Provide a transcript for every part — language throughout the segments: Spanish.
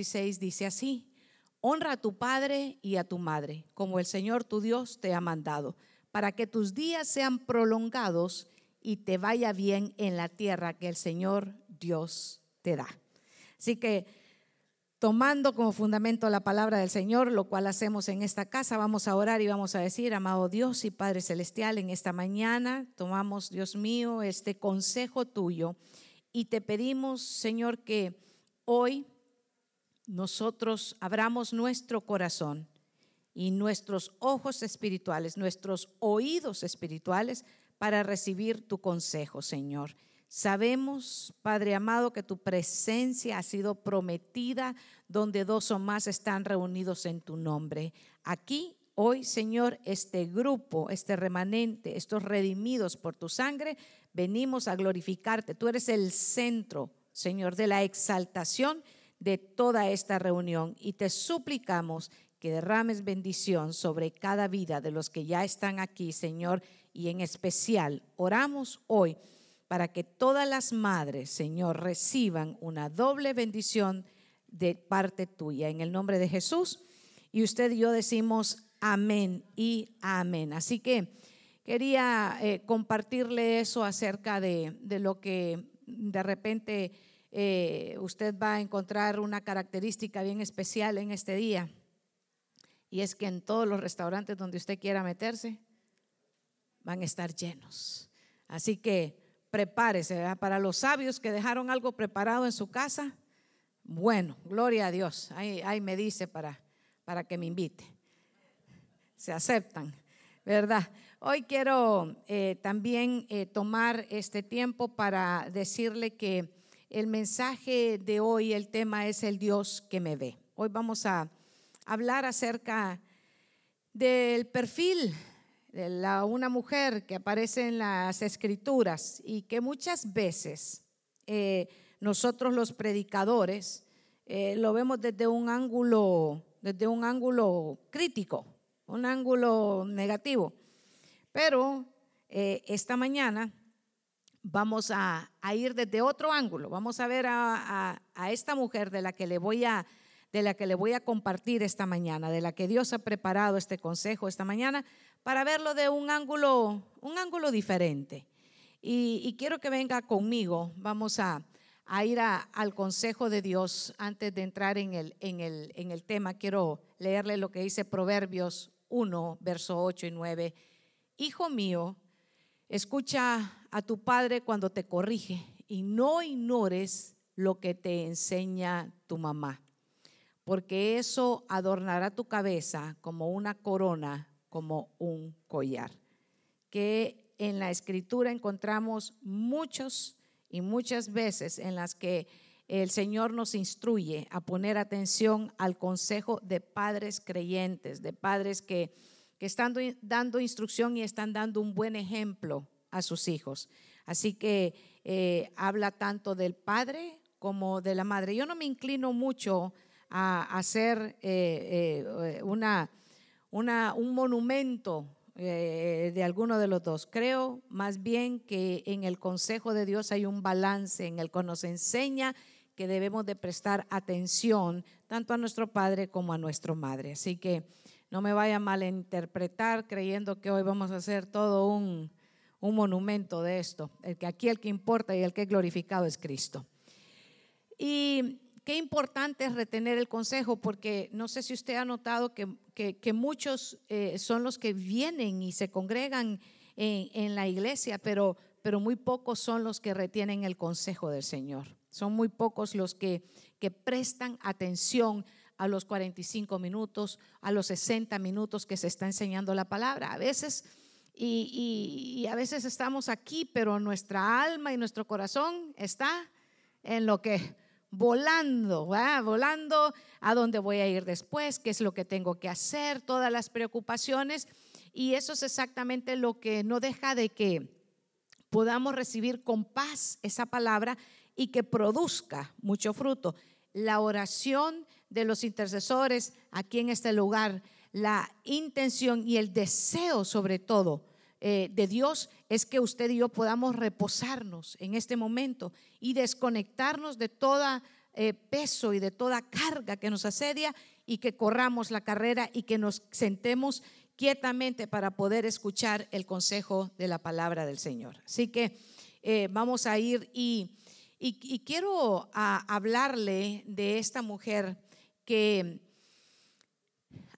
16 dice así, honra a tu padre y a tu madre, como el Señor tu Dios te ha mandado, para que tus días sean prolongados y te vaya bien en la tierra que el Señor Dios te da. Así que tomando como fundamento la palabra del Señor, lo cual hacemos en esta casa, vamos a orar y vamos a decir, amado Dios y Padre Celestial, en esta mañana tomamos, Dios mío, este consejo tuyo y te pedimos, Señor, que hoy nosotros abramos nuestro corazón y nuestros ojos espirituales, nuestros oídos espirituales para recibir tu consejo, Señor. Sabemos, Padre amado, que tu presencia ha sido prometida donde dos o más están reunidos en tu nombre. Aquí, hoy, Señor, este grupo, este remanente, estos redimidos por tu sangre, venimos a glorificarte. Tú eres el centro, Señor, de la exaltación de toda esta reunión y te suplicamos que derrames bendición sobre cada vida de los que ya están aquí, Señor, y en especial oramos hoy para que todas las madres, Señor, reciban una doble bendición de parte tuya. En el nombre de Jesús. Y usted y yo decimos amén y amén. Así que quería eh, compartirle eso acerca de, de lo que de repente eh, usted va a encontrar una característica bien especial en este día. Y es que en todos los restaurantes donde usted quiera meterse, van a estar llenos. Así que prepárese. Para los sabios que dejaron algo preparado en su casa, bueno, gloria a Dios. Ahí, me dice para, para que me invite. Se aceptan, ¿verdad? Hoy quiero eh, también eh, tomar este tiempo para decirle que el mensaje de hoy, el tema es el Dios que me ve. Hoy vamos a hablar acerca del perfil de una mujer que aparece en las escrituras y que muchas veces eh, nosotros los predicadores eh, lo vemos desde un ángulo, desde un ángulo crítico, un ángulo negativo. Pero eh, esta mañana vamos a, ir desde otro ángulo. Vamos a ver a, esta mujer de la que le voy a de la que le voy a compartir esta mañana, de la que Dios ha preparado este consejo esta mañana, para verlo de un ángulo, un ángulo diferente. Y, quiero que venga conmigo. Vamos a, ir al consejo de Dios antes de entrar en el, en, el, en el tema. Quiero leerle lo que dice Proverbios 1, verso 8 y 9. Hijo mío, Escucha a tu padre cuando te corrige y no ignores lo que te enseña tu mamá, porque eso adornará tu cabeza como una corona, como un collar. Que en la escritura encontramos muchos y muchas veces en las que el Señor nos instruye a poner atención al consejo de padres creyentes, de padres que que están dando instrucción y están dando un buen ejemplo a sus hijos. Así que eh, habla tanto del padre como de la madre. Yo no me inclino mucho a hacer eh, eh, una, un monumento de alguno de los dos. Creo más bien que en el consejo de Dios hay un balance en el que nos enseña que debemos de prestar atención tanto a nuestro padre como a nuestra madre. Así que no me vaya a malinterpretar creyendo que hoy vamos a hacer todo un, monumento de esto. El que aquí el que importa y el que es glorificado es Cristo. Y qué importante es retener el consejo, porque no sé si usted ha notado que, muchos eh, son los que vienen y se congregan en, la iglesia, pero, pero muy pocos son los que retienen el consejo del Señor. Son muy pocos los que, que prestan atención a los 45 minutos, a los 60 minutos que se está enseñando la palabra. A veces, y, a veces estamos aquí, pero nuestra alma y nuestro corazón está en lo que volando, volando a dónde voy a ir después, qué es lo que tengo que hacer, todas las preocupaciones. Y eso es exactamente lo que no deja de que podamos recibir con paz esa palabra y que produzca mucho fruto. La oración de los intercesores aquí en este lugar, la intención y el deseo sobre todo eh, de Dios es que usted y yo podamos reposarnos en este momento y desconectarnos de toda eh, peso y de toda carga que nos asedia y que corramos la carrera y que nos sentemos quietamente para poder escuchar el consejo de la palabra del Señor. Así que eh, vamos a ir y, quiero hablarle de esta mujer que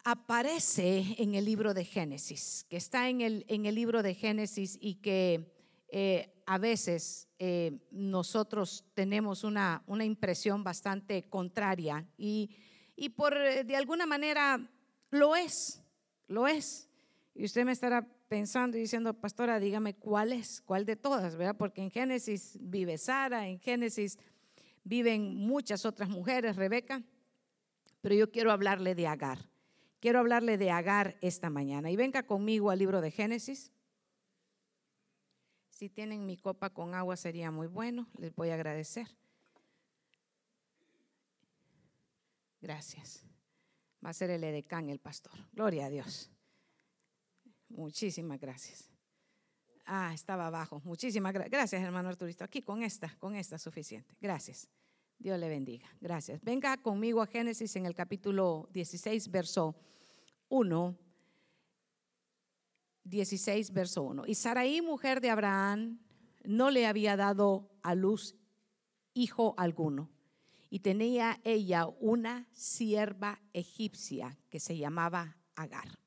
aparece en el libro de Génesis, que está en el, en el libro de Génesis y que eh, a veces eh, nosotros tenemos una, una, impresión bastante contraria y, y por eh, de alguna manera lo es, lo es. Y usted me estará pensando y diciendo, pastora, dígame cuál es, cuál de todas, ¿verdad? Porque en Génesis vive Sara, en Génesis viven muchas otras mujeres, Rebeca, pero yo quiero hablarle de Agar. Quiero hablarle de Agar esta mañana. Y venga conmigo al libro de Génesis. Si tienen mi copa con agua sería muy bueno, les voy a agradecer. Gracias. Va a ser el edecán el pastor. Gloria a Dios. Muchísimas gracias. Ah, estaba abajo. Muchísimas gracias. Hermano Arturito. Aquí con esta, con esta suficiente. Gracias. Dios le bendiga. Gracias. Venga conmigo a Génesis en el capítulo 16, verso 1 16, verso 1. Y Saraí, mujer de Abraham, no le había dado a luz hijo alguno. Y tenía ella una sierva egipcia que se llamaba Agar.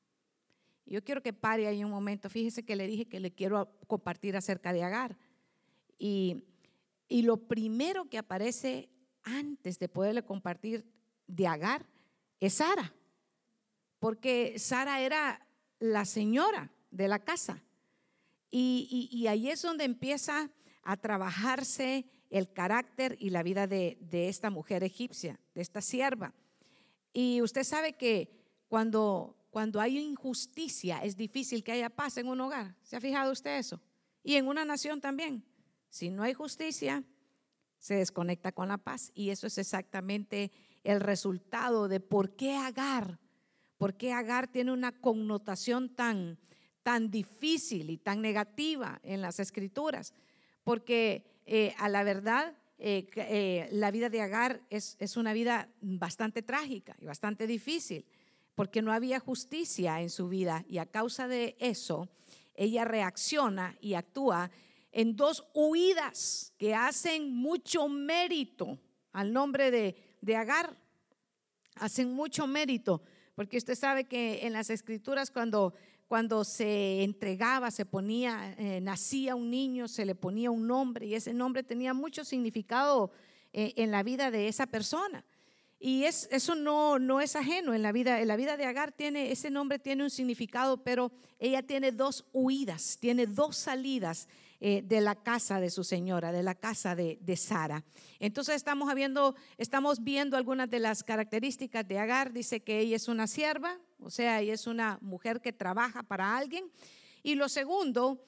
Yo quiero que pare ahí un momento. Fíjese que le dije que le quiero compartir acerca de Agar. Y, y lo primero que aparece antes de poderle compartir de Agar es Sara. Porque Sara era la señora de la casa. Y, ahí es donde empieza a trabajarse el carácter y la vida de, esta mujer egipcia, de esta sierva. Y usted sabe que cuando, cuando hay injusticia es difícil que haya paz en un hogar. ¿Se ha fijado usted eso? Y en una nación también. Si no hay justicia, se desconecta con la paz. Y eso es exactamente el resultado de por qué Agar, por qué Agar tiene una connotación tan, tan difícil y tan negativa en las escrituras, porque eh, a la verdad eh, eh, la vida de Agar es, es, una vida bastante trágica y bastante difícil, porque no había justicia en su vida y a causa de eso ella reacciona y actúa en dos huidas que hacen mucho mérito al nombre de, de Agar, hacen mucho mérito, porque usted sabe que en las escrituras cuando cuando se entregaba, se ponía, eh, nacía un niño, se le ponía un nombre y ese nombre tenía mucho significado eh, en la vida de esa persona. Y es, eso no, no es ajeno en la vida. En la vida de Agar tiene, ese nombre tiene un significado, pero ella tiene dos huidas, tiene dos salidas eh, de la casa de su señora, de la casa de, de Sara. Entonces estamos viendo, estamos viendo algunas de las características de Agar. Dice que ella es una sierva, o sea, ella es una mujer que trabaja para alguien. Y lo segundo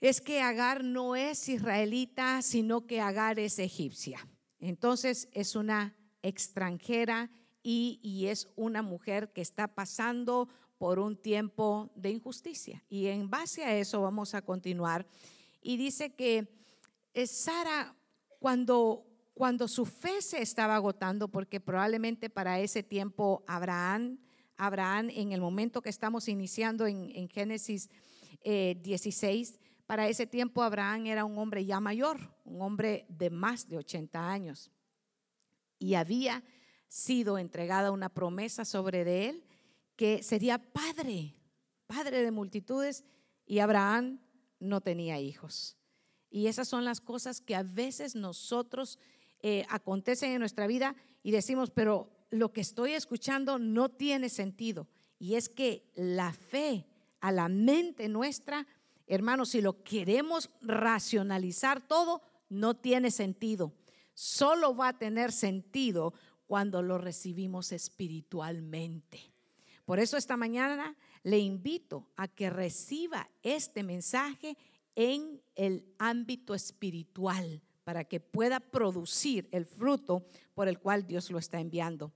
es que Agar no es israelita, sino que Agar es egipcia. Entonces es una extranjera y, y, es una mujer que está pasando por un tiempo de injusticia. Y en base a eso vamos a continuar. Y dice que eh, Sara, cuando, cuando su fe se estaba agotando, porque probablemente para ese tiempo Abraham Abraham en el momento que estamos iniciando en, Génesis 16. Eh, para ese tiempo Abraham era un hombre ya mayor, un hombre de más de 80 años. Y había sido entregada una promesa sobre de él que sería padre, padre de multitudes, y Abraham no tenía hijos. Y esas son las cosas que a veces nosotros eh, acontecen en nuestra vida y decimos, pero lo que estoy escuchando no tiene sentido. Y es que la fe a la mente nuestra, hermanos, si lo queremos racionalizar todo, no tiene sentido. Solo va a tener sentido cuando lo recibimos espiritualmente. Por eso esta mañana le invito a que reciba este mensaje en el ámbito espiritual para que pueda producir el fruto por el cual Dios lo está enviando.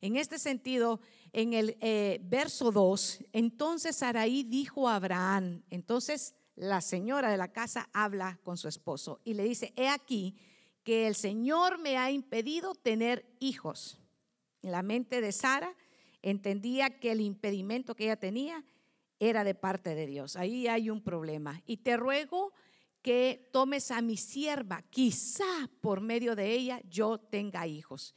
En este sentido, en el eh, verso 2, entonces Saraí dijo a Abraham, entonces la señora de la casa habla con su esposo y le dice, he aquí que el Señor me ha impedido tener hijos. En la mente de Sara entendía que el impedimento que ella tenía era de parte de Dios. Ahí hay un problema. Y te ruego que tomes a mi sierva, quizá por medio de ella yo tenga hijos.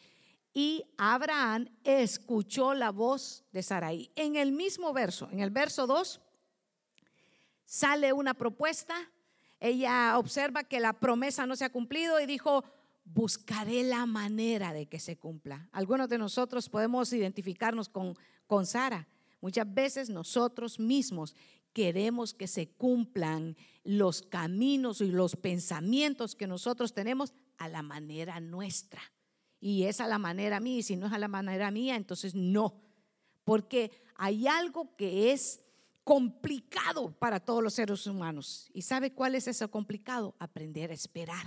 Y Abraham escuchó la voz de Sarai. En el mismo verso, en el verso 2, sale una propuesta. Ella observa que la promesa no se ha cumplido y dijo, buscaré la manera de que se cumpla. Algunos de nosotros podemos identificarnos con, con Sara. Muchas veces nosotros mismos queremos que se cumplan los caminos y los pensamientos que nosotros tenemos a la manera nuestra. Y es a la manera mía, y si no es a la manera mía, entonces no. Porque hay algo que es complicado para todos los seres humanos. ¿Y sabe cuál es eso complicado? Aprender a esperar.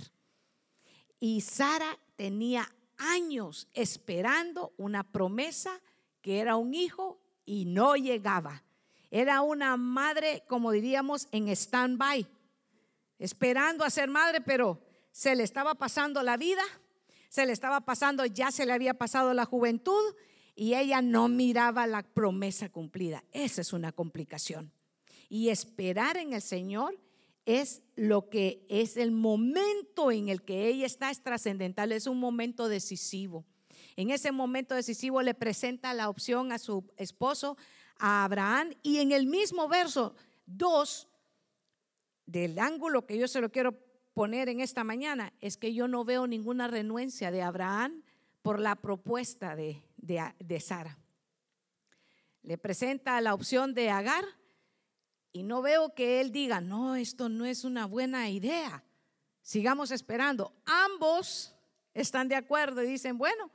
Y Sara tenía años esperando una promesa que era un hijo y no llegaba. Era una madre, como diríamos, en stand-by, esperando a ser madre, pero se le estaba pasando la vida, se le estaba pasando, ya se le había pasado la juventud y ella no miraba la promesa cumplida. Esa es una complicación. Y esperar en el Señor es lo que es el momento en el que ella está, es trascendental, es un momento decisivo. En ese momento decisivo le presenta la opción a su esposo, a Abraham, y en el mismo verso 2, del ángulo que yo se lo quiero poner en esta mañana, es que yo no veo ninguna renuencia de Abraham por la propuesta de, de Sara. Le presenta la opción de Agar y no veo que él diga, no, esto no es una buena idea. Sigamos esperando. Ambos están de acuerdo y dicen, bueno,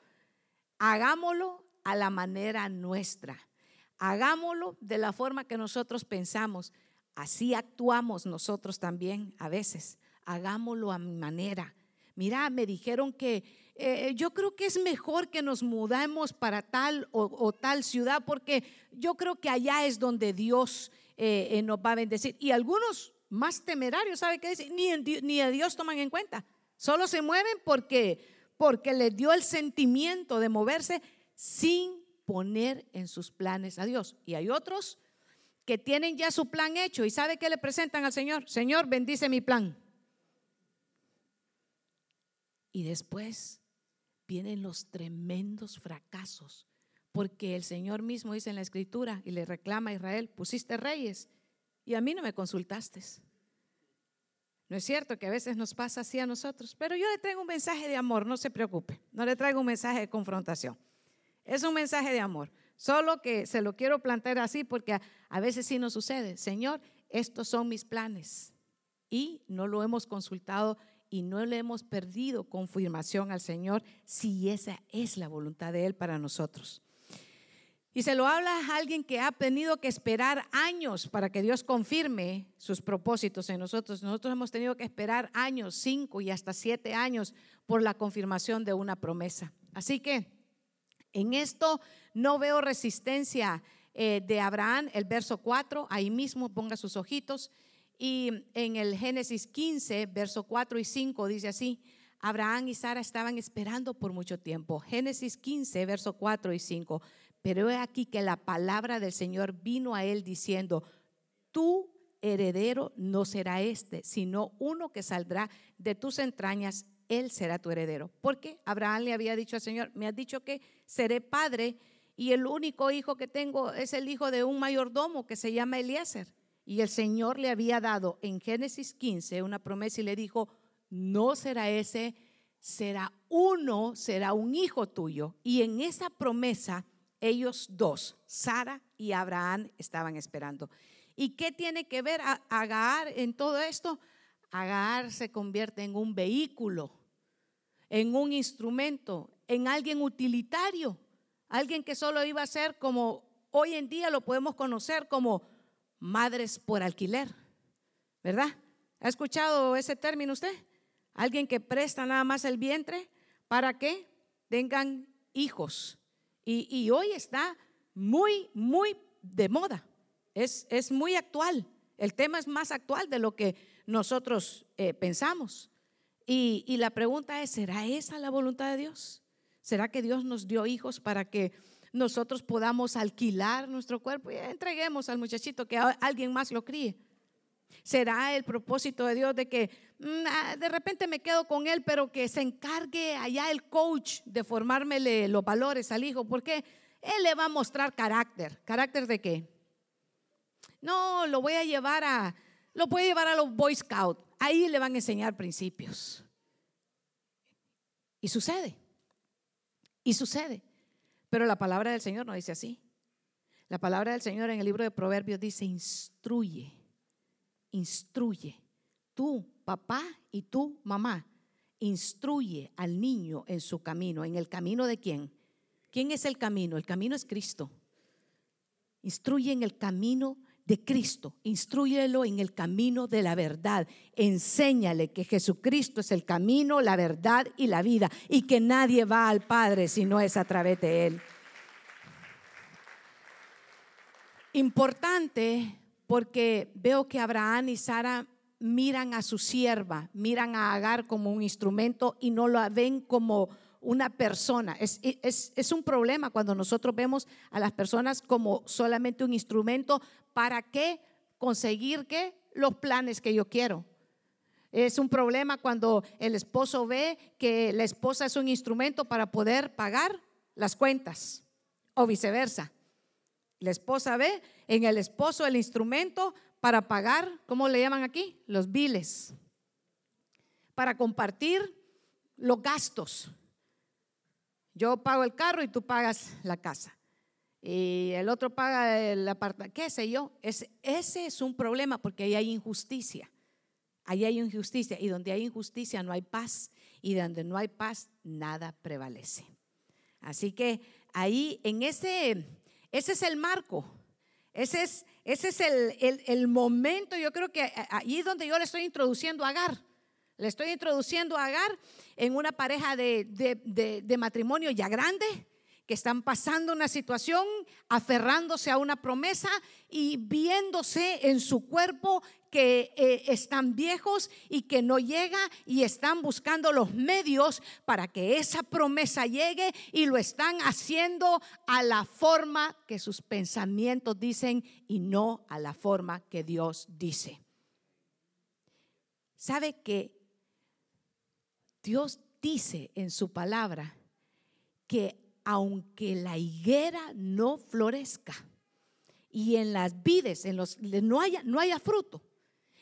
hagámoslo a la manera nuestra. Hagámoslo de la forma que nosotros pensamos. Así actuamos nosotros también a veces. Hagámoslo a mi manera. Mira, me dijeron que eh, yo creo que es mejor que nos mudemos para tal o tal ciudad porque yo creo que allá es donde Dios eh, eh, nos va a bendecir. Y algunos más temerarios, ¿sabe qué decir? Ni, ni a Dios toman en cuenta. Solo se mueven porque, porque les dio el sentimiento de moverse sin poner en sus planes a Dios. Y hay otros que tienen ya su plan hecho y sabe que le presentan al Señor. Señor, bendice mi plan. Y después vienen los tremendos fracasos porque el Señor mismo dice en la escritura y le reclama a Israel, pusiste reyes y a mí no me consultaste. No es cierto que a veces nos pasa así a nosotros, pero yo le traigo un mensaje de amor, no se preocupe, no le traigo un mensaje de confrontación. Es un mensaje de amor, solo que se lo quiero plantear así porque a, a veces sí nos sucede. Señor, estos son mis planes y no lo hemos consultado y no le hemos perdido confirmación al Señor si esa es la voluntad de Él para nosotros. Y se lo habla a alguien que ha tenido que esperar años para que Dios confirme sus propósitos en nosotros. Nosotros hemos tenido que esperar años, cinco y hasta siete años por la confirmación de una promesa. Así que en esto no veo resistencia eh, de Abraham, el verso 4, ahí mismo ponga sus ojitos. Y en el Génesis 15, verso 4 y 5 dice así, Abraham y Sara estaban esperando por mucho tiempo. Génesis 15, verso 4 y 5. Pero he aquí que la palabra del Señor vino a él diciendo, tu heredero no será este, sino uno que saldrá de tus entrañas, él será tu heredero. Porque Abraham le había dicho al Señor, me has dicho que seré padre y el único hijo que tengo es el hijo de un mayordomo que se llama Eliezer. Y el Señor le había dado en Génesis 15 una promesa y le dijo, no será ese, será uno, será un hijo tuyo. Y en esa promesa ellos dos, Sara y Abraham, estaban esperando. ¿Y qué tiene que ver Agar en todo esto? Agar se convierte en un vehículo, en un instrumento, en alguien utilitario, alguien que solo iba a ser como hoy en día lo podemos conocer como madres por alquiler, ¿verdad? ¿Ha escuchado ese término usted? Alguien que presta nada más el vientre para que tengan hijos. Y, hoy está muy, muy de moda. Es, muy actual. El tema es más actual de lo que nosotros eh, pensamos. Y, y la pregunta es, ¿será esa la voluntad de Dios? ¿Será que Dios nos dio hijos para que nosotros podamos alquilar nuestro cuerpo y entreguemos al muchachito que alguien más lo críe? ¿Será el propósito de Dios de que mm, ah, de repente me quedo con él, pero que se encargue allá el coach de formármele los valores al hijo? Porque él le va a mostrar carácter. ¿Carácter de qué? No, lo voy a llevar a, lo voy a llevar a los Boy Scouts. Ahí le van a enseñar principios. Y sucede. Y sucede. Pero la palabra del Señor no dice así. La palabra del Señor en el libro de Proverbios dice, instruye, instruye. Tú, papá, y tú, mamá, instruye al niño en su camino. ¿En el camino de quién? ¿Quién es el camino? El camino es Cristo. Instruye en el camino de Cristo, instruyelo en el camino de la verdad, enséñale que Jesucristo es el camino, la verdad y la vida y que nadie va al Padre si no es a través de Él. Importante porque veo que Abraham y Sara miran a su sierva, miran a Agar como un instrumento y no lo ven como una persona. Es, es, un problema cuando nosotros vemos a las personas como solamente un instrumento para qué conseguir qué los planes que yo quiero. Es un problema cuando el esposo ve que la esposa es un instrumento para poder pagar las cuentas o viceversa. La esposa ve en el esposo el instrumento para pagar, ¿cómo le llaman aquí? Los biles. Para compartir los gastos. Yo pago el carro y tú pagas la casa. Y el otro paga el apartamento, qué sé yo. ese es un problema porque ahí hay injusticia. Ahí hay injusticia. Y donde hay injusticia no hay paz. Y donde no hay paz, nada prevalece. Así que ahí, en ese, ese es el marco. Ese es, ese es el, el, momento, yo creo que ahí es donde yo le estoy introduciendo a Agar. Le estoy introduciendo a Agar en una pareja de, matrimonio ya grande, que están pasando una situación, aferrándose a una promesa y viéndose en su cuerpo que eh, están viejos y que no llega y están buscando los medios para que esa promesa llegue y lo están haciendo a la forma que sus pensamientos dicen y no a la forma que Dios dice. ¿Sabe que Dios dice en su palabra que aunque la higuera no florezca y en las vides en los, no, haya, no haya fruto,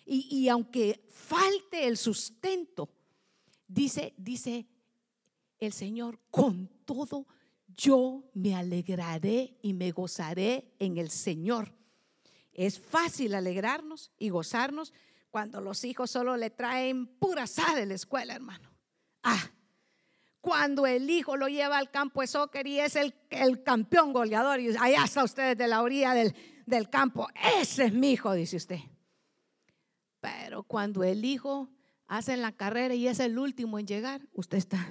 y, aunque falte el sustento, dice, dice el Señor, con todo yo me alegraré y me gozaré en el Señor. Es fácil alegrarnos y gozarnos cuando los hijos solo le traen pura sal de la escuela, hermano. Ah, cuando el hijo lo lleva al campo de soccer y es el, el campeón goleador, y allá está usted de la orilla del, del campo, ese es mi hijo, dice usted. Pero cuando el hijo hace la carrera y es el último en llegar, usted está,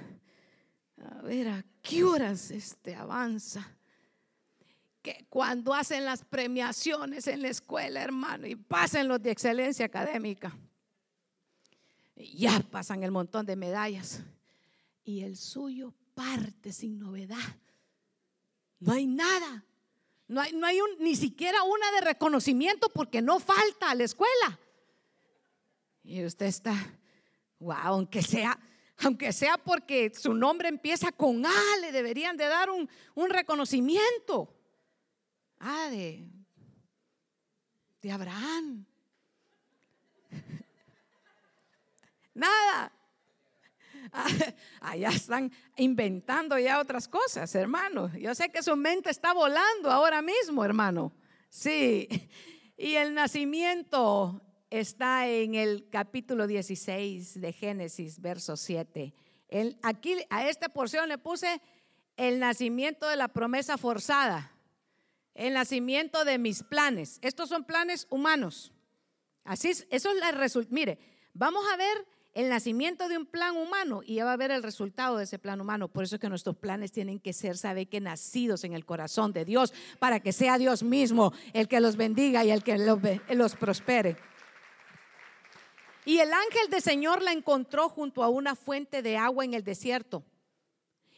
a ver, ¿a qué horas este avanza? Que cuando hacen las premiaciones en la escuela, hermano, y pasen los de excelencia académica, ya pasan el montón de medallas. Y el suyo parte sin novedad. No hay nada. No hay, no hay ni siquiera una de reconocimiento porque no falta a la escuela. Y usted está, wow, aunque sea, aunque sea porque su nombre empieza con A, le deberían de dar un, un reconocimiento. Ah, de, de Abraham. Nada. Allá están inventando ya otras cosas, hermano. Yo sé que su mente está volando ahora mismo, hermano. Sí. Y el nacimiento está en el capítulo 16 de Génesis, verso 7. aquí a esta porción le puse el nacimiento de la promesa forzada, el nacimiento de mis planes. Estos son planes humanos. Así es, eso es la resultado. Mire, vamos a ver el nacimiento de un plan humano y ya va a ver el resultado de ese plan humano. Por eso es que nuestros planes tienen que ser, sabe que nacidos en el corazón de Dios, para que sea Dios mismo el que los bendiga y el que los, los prospere. Y el ángel del Señor la encontró junto a una fuente de agua en el desierto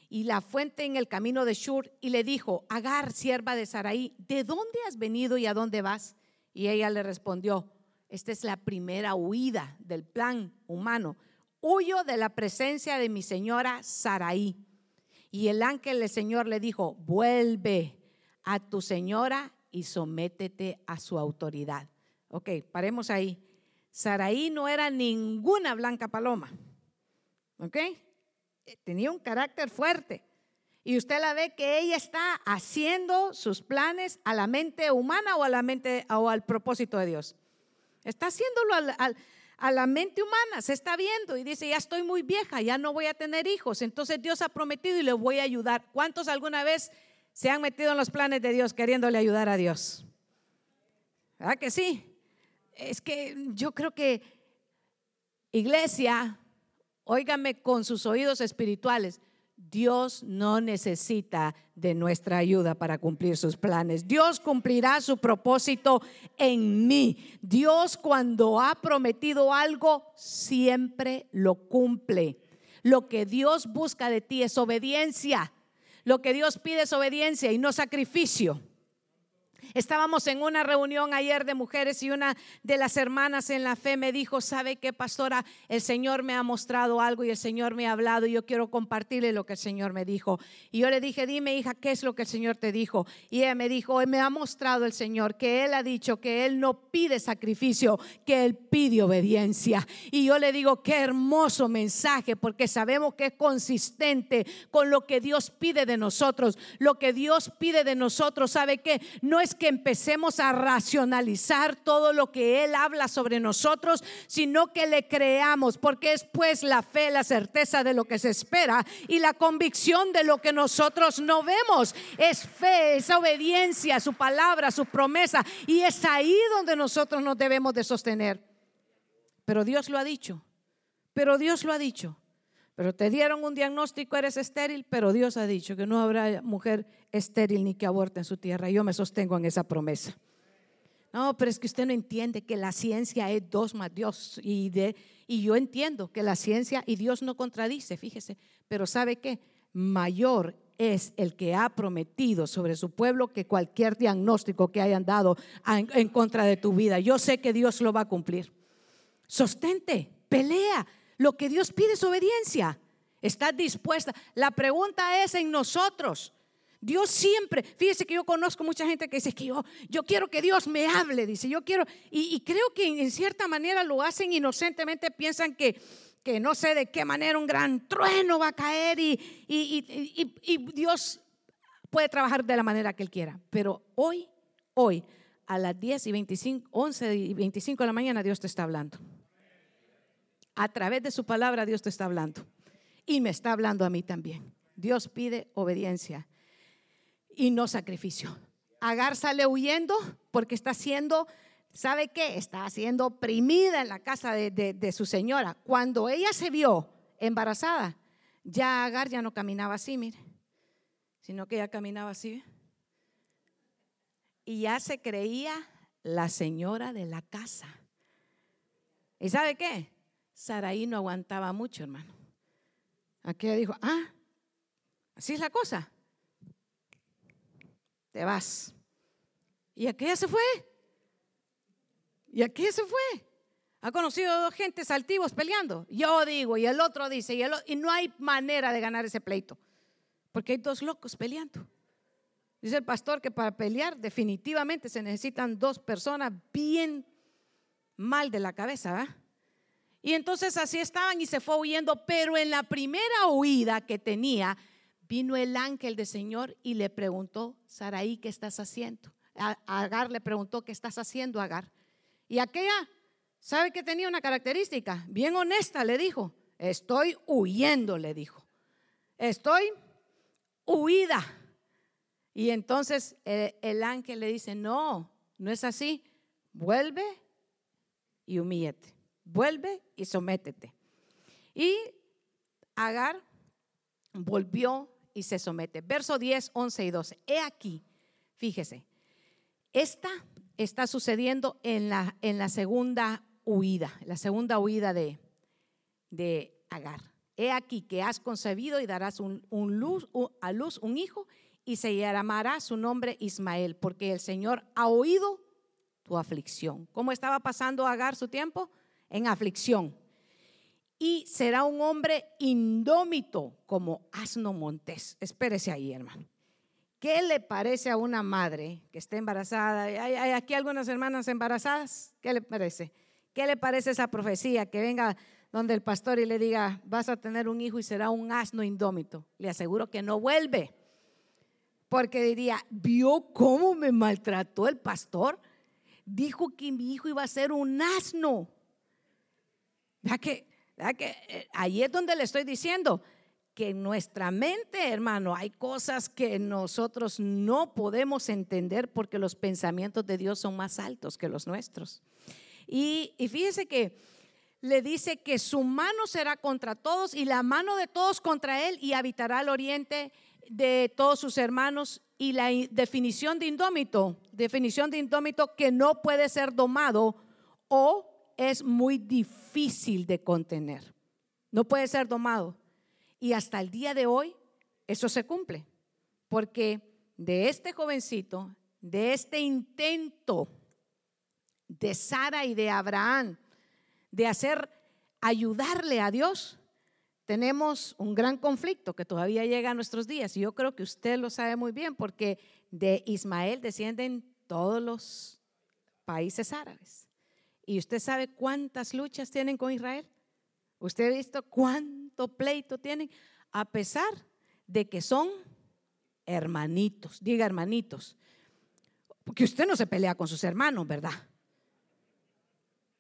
y la fuente en el camino de Shur y le dijo, Agar, sierva de Saraí, ¿de dónde has venido y a dónde vas? Y ella le respondió, esta es la primera huida del plan humano. Huyo de la presencia de mi señora Saraí. Y el ángel del Señor le dijo, vuelve a tu señora y sométete a su autoridad. Ok, paremos ahí. Saraí no era ninguna blanca paloma. ¿Ok? Tenía un carácter fuerte. Y usted la ve que ella está haciendo sus planes a la mente humana o a la mente o al propósito de Dios. Está haciéndolo a la mente humana, se está viendo y dice, ya estoy muy vieja, ya no voy a tener hijos. Entonces Dios ha prometido y le voy a ayudar. ¿Cuántos alguna vez se han metido en los planes de Dios queriéndole ayudar a Dios? ¿Verdad que sí? es que yo creo que iglesia, óigame con sus oídos espirituales, Dios no necesita de nuestra ayuda para cumplir sus planes. Dios cumplirá su propósito en mí. Dios cuando ha prometido algo, siempre lo cumple. Lo que Dios busca de ti es obediencia. Lo que Dios pide es obediencia y no sacrificio. Estábamos en una reunión ayer de mujeres y una de las hermanas en la fe me dijo, ¿sabe qué, pastora? El Señor me ha mostrado algo y el Señor me ha hablado y yo quiero compartirle lo que el Señor me dijo. Y yo le dije, dime hija, ¿qué es lo que el Señor te dijo? Y ella me dijo, me ha mostrado el Señor que Él ha dicho que Él no pide sacrificio, que Él pide obediencia. Y yo le digo, qué hermoso mensaje, porque sabemos que es consistente con lo que Dios pide de nosotros. Lo que Dios pide de nosotros, ¿sabe qué? No es que empecemos a racionalizar todo lo que Él habla sobre nosotros, sino que le creamos, porque es pues la fe, la certeza de lo que se espera y la convicción de lo que nosotros no vemos. Es fe, es obediencia, su palabra, su promesa, y es ahí donde nosotros nos debemos de sostener. Pero Dios lo ha dicho, pero Dios lo ha dicho. Pero te dieron un diagnóstico, eres estéril, pero Dios ha dicho que no habrá mujer estéril ni que aborte en su tierra. Yo me sostengo en esa promesa. No, pero es que usted no entiende que la ciencia es dos más Dios. Y, de, y yo entiendo que la ciencia y Dios no contradice, fíjese. Pero ¿sabe qué? Mayor es el que ha prometido sobre su pueblo que cualquier diagnóstico que hayan dado en, en contra de tu vida. Yo sé que Dios lo va a cumplir. Sostente, pelea, lo que Dios pide es obediencia. ¿Estás dispuesta? La pregunta es en nosotros. Dios siempre, fíjese que yo conozco mucha gente que dice que yo, yo quiero que Dios me hable, dice, yo quiero, y, creo que en cierta manera lo hacen inocentemente, piensan que, que no sé de qué manera un gran trueno va a caer y, y, y Dios puede trabajar de la manera que Él quiera. Pero hoy, hoy, a las 10 y 25, 11 y 25 de la mañana, Dios te está hablando. A través de su palabra Dios te está hablando. Y me está hablando a mí también. Dios pide obediencia y no sacrificio. Agar sale huyendo porque está siendo, ¿sabe qué? Está siendo oprimida en la casa de, su señora. Cuando ella se vio embarazada, ya Agar ya no caminaba así, mire, sino que ya caminaba así. Y ya se creía la señora de la casa. ¿Y sabe qué? Saraí no aguantaba mucho, hermano. Aquella dijo, ah, así es la cosa. Te vas. Y aquella se fue. Y aquella se fue. Ha conocido dos gentes altivos peleando. Yo digo, y el otro dice, y, y no hay manera de ganar ese pleito. Porque hay dos locos peleando. Dice el pastor que para pelear definitivamente se necesitan dos personas bien mal de la cabeza, ¿verdad? Y entonces así estaban y se fue huyendo, pero en la primera huida que tenía, vino el ángel del Señor y le preguntó, Saraí, ¿qué estás haciendo? Agar le preguntó, ¿qué estás haciendo, Agar? Y aquella, ¿sabe que tenía una característica? Bien honesta, le dijo, estoy huyendo, le dijo. Estoy huida. Y entonces eh, el ángel le dice, no, no es así, vuelve y humíllate. Vuelve y sométete. Y Agar volvió y se somete. Verso 10, 11 y 12. He aquí, fíjese, esta está sucediendo en la, en la segunda huida, la segunda huida de, de Agar. He aquí que has concebido y darás luz, a luz un hijo y se llamará su nombre Ismael, porque el Señor ha oído tu aflicción. ¿Cómo estaba pasando Agar su tiempo? En aflicción. Y será un hombre indómito como asno montés. Espérese ahí, hermano. ¿Qué le parece a una madre que esté embarazada? ¿Hay, aquí algunas hermanas embarazadas? ¿Qué le parece? ¿Qué le parece esa profecía? Que venga donde el pastor y le diga, vas a tener un hijo y será un asno indómito. Le aseguro que no vuelve. Porque diría, ¿vio cómo me maltrató el pastor? Dijo que mi hijo iba a ser un asno. ¿Verdad que, que eh, ahí es donde le estoy diciendo? que en nuestra mente, hermano, hay cosas que nosotros no podemos entender porque los pensamientos de Dios son más altos que los nuestros. Y, fíjese que le dice que su mano será contra todos y la mano de todos contra él y habitará al oriente de todos sus hermanos y la definición de indómito, definición de indómito que no puede ser domado o es muy difícil de contener. No puede ser domado. Y hasta el día de hoy eso se cumple, porque de este jovencito, de este intento de Sara y de Abraham de hacer ayudarle a Dios, tenemos un gran conflicto que todavía llega a nuestros días. Y yo creo que usted lo sabe muy bien, porque de Ismael descienden todos los países árabes. ¿Y usted sabe cuántas luchas tienen con Israel? ¿Usted ha visto cuánto pleito tienen? A pesar de que son hermanitos, diga hermanitos, porque usted no se pelea con sus hermanos, ¿verdad?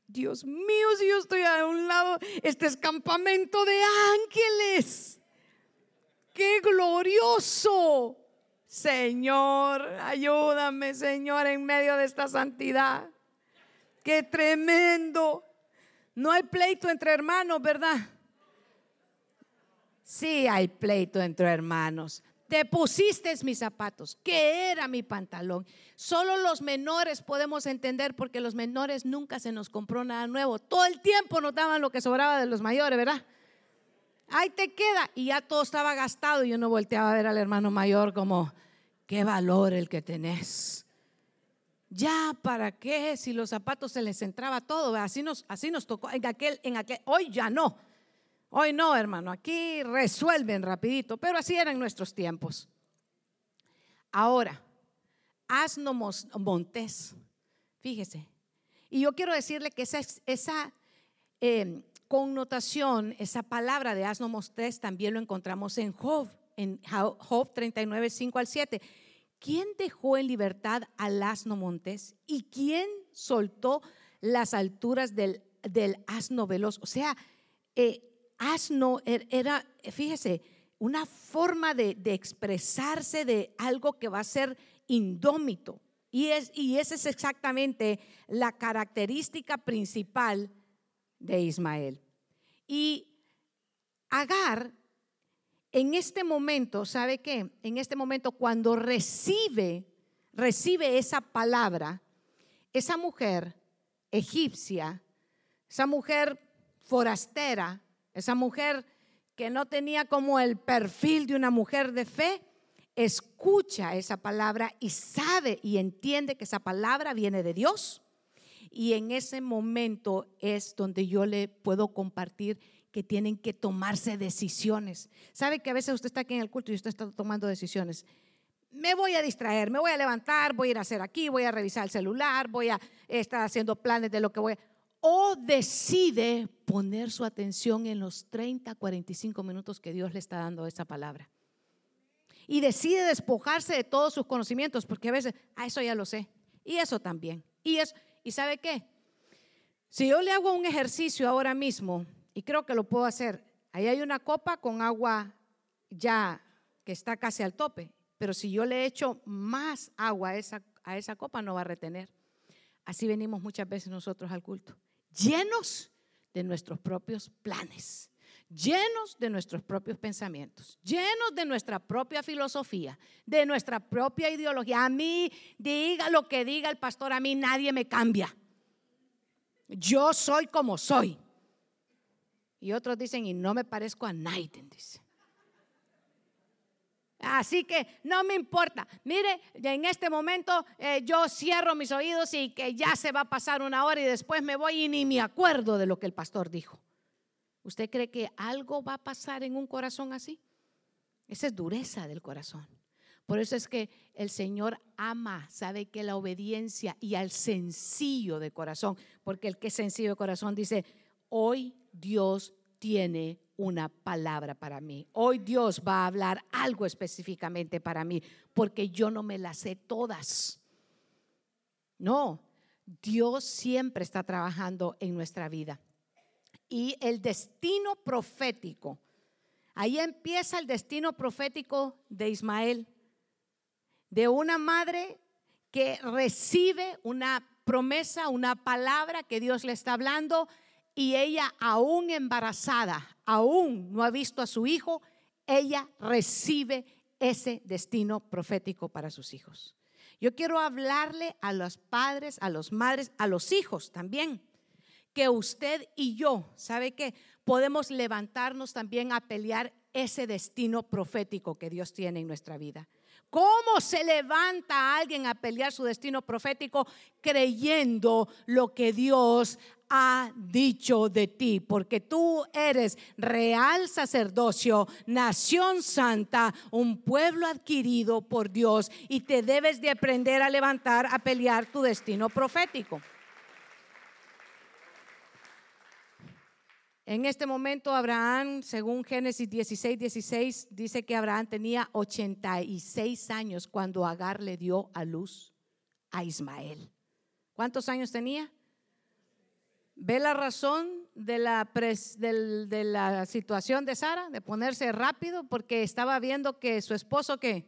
Dios mío, si yo estoy a un lado, este es campamento de ángeles. ¡Qué glorioso! Señor, ayúdame, Señor, en medio de esta santidad. ¡Qué tremendo! No hay pleito entre hermanos, ¿verdad? Sí hay pleito entre hermanos. Te pusiste mis zapatos. ¿Qué era mi pantalón? Solo los menores podemos entender porque los menores nunca se nos compró nada nuevo. Todo el tiempo nos daban lo que sobraba de los mayores, ¿verdad? Ahí te queda. Y ya todo estaba gastado y yo no volteaba a ver al hermano mayor como, qué valor el que tenés. Ya, ¿para qué? Si los zapatos se les entraba todo, así nos, así nos tocó en aquel, en aquel, hoy ya no. Hoy no, hermano, aquí resuelven rapidito, pero así eran nuestros tiempos. Ahora, asno montés, fíjese. Y yo quiero decirle que esa, esa em, connotación, esa palabra de asno montés también lo encontramos en Job, en Job 39, 5 al 7. ¿Quién dejó en libertad al asno montés y quién soltó las alturas del, asno veloz? O sea, eh, asno er, era, fíjese, una forma de, expresarse de algo que va a ser indómito. Y, es, y esa es exactamente la característica principal de Ismael. Y Agar en este momento, ¿sabe qué? En este momento, cuando recibe, recibe esa palabra, esa mujer egipcia, esa mujer forastera, esa mujer que no tenía como el perfil de una mujer de fe, escucha esa palabra y sabe y entiende que esa palabra viene de Dios. Y en ese momento es donde yo le puedo compartir que tienen que tomarse decisiones. ¿Sabe que a veces usted está aquí en el culto y usted está tomando decisiones? Me voy a distraer, me voy a levantar, voy a ir a hacer aquí, voy a revisar el celular, voy a estar haciendo planes de lo que voy a... O decide poner su atención en los 30, 45 minutos que Dios le está dando esa palabra. Y decide despojarse de todos sus conocimientos, porque a veces, ah, eso ya lo sé. Y eso también. Y, ¿y sabe qué? Si yo le hago un ejercicio ahora mismo y creo que lo puedo hacer. Ahí hay una copa con agua ya que está casi al tope, pero si yo le echo más agua a esa, a esa copa no va a retener. Así venimos muchas veces nosotros al culto, llenos de nuestros propios planes, llenos de nuestros propios pensamientos, llenos de nuestra propia filosofía, de nuestra propia ideología. A mí, diga lo que diga el pastor, a mí nadie me cambia. yo soy como soy. Y otros dicen, y no me parezco a nadie, dice. Así que no me importa. Mire, en este momento eh, yo cierro mis oídos y que ya se va a pasar una hora y después me voy y ni me acuerdo de lo que el pastor dijo. ¿Usted cree que algo va a pasar en un corazón así? Esa es dureza del corazón. Por eso es que el Señor ama, sabe que la obediencia y al sencillo de corazón, porque el que es sencillo de corazón dice, hoy Dios tiene una palabra para mí. Hoy Dios va a hablar algo específicamente para mí, porque yo no me las sé todas. No, Dios siempre está trabajando en nuestra vida. Y el destino profético, ahí empieza el destino profético de Ismael de una madre que recibe una promesa, una palabra que Dios le está hablando y ella aún embarazada, aún no ha visto a su hijo, ella recibe ese destino profético para sus hijos. Yo quiero hablarle a los padres, a los madres, a los hijos también, que usted y yo, ¿sabe qué? Podemos levantarnos también a pelear ese destino profético que Dios tiene en nuestra vida. ¿Cómo se levanta alguien a pelear su destino profético creyendo lo que Dios ha dicho de ti? Porque tú eres real sacerdocio, nación santa, un pueblo adquirido por Dios y te debes de aprender a levantar a pelear tu destino profético. En este momento Abraham, según Génesis 16, 16, dice que Abraham tenía 86 años cuando Agar le dio a luz a Ismael. ¿Cuántos años tenía? ¿Ve la razón de la, de la situación de Sara? De ponerse rápido porque estaba viendo que su esposo que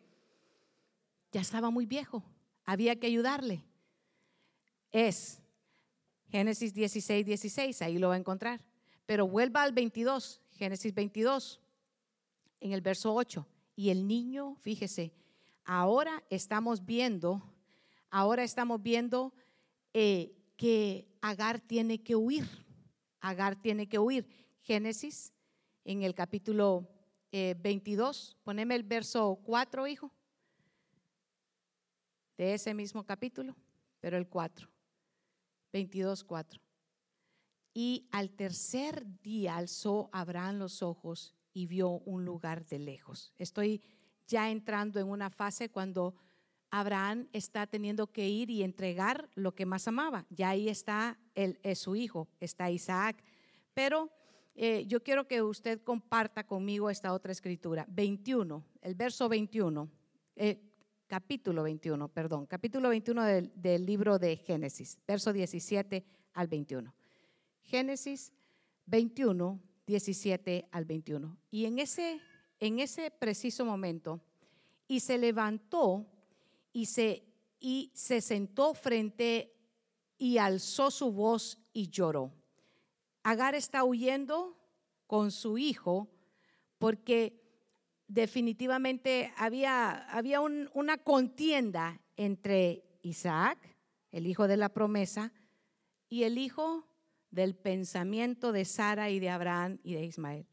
ya estaba muy viejo, había que ayudarle. Es Génesis 16, 16, ahí lo va a encontrar. Pero vuelva al 22, Génesis 22, en el verso 8. Y el niño, fíjese, ahora estamos viendo, ahora estamos viendo eh, que Agar tiene que huir. Agar tiene que huir. Génesis, en el capítulo 22, eh, poneme el verso 4, hijo, de ese mismo capítulo, pero el 4, 22, 4. Y al tercer día alzó Abraham los ojos y vio un lugar de lejos. Estoy ya entrando en una fase cuando Abraham está teniendo que ir y entregar lo que más amaba. Ya ahí está el, es su hijo, está Isaac. Pero eh, yo quiero que usted comparta conmigo esta otra escritura. 21, el verso 21, eh, capítulo 21, perdón, capítulo 21 del, del libro de Génesis, verso 17 al 21. Génesis 21, 17 al 21. Y en ese, en ese preciso momento, y se levantó y se, y se sentó frente y alzó su voz y lloró. Agar está huyendo con su hijo porque definitivamente había, había una contienda entre Isaac, el hijo de la promesa, y el hijo del pensamiento de Sara y de Abraham y de Ismael.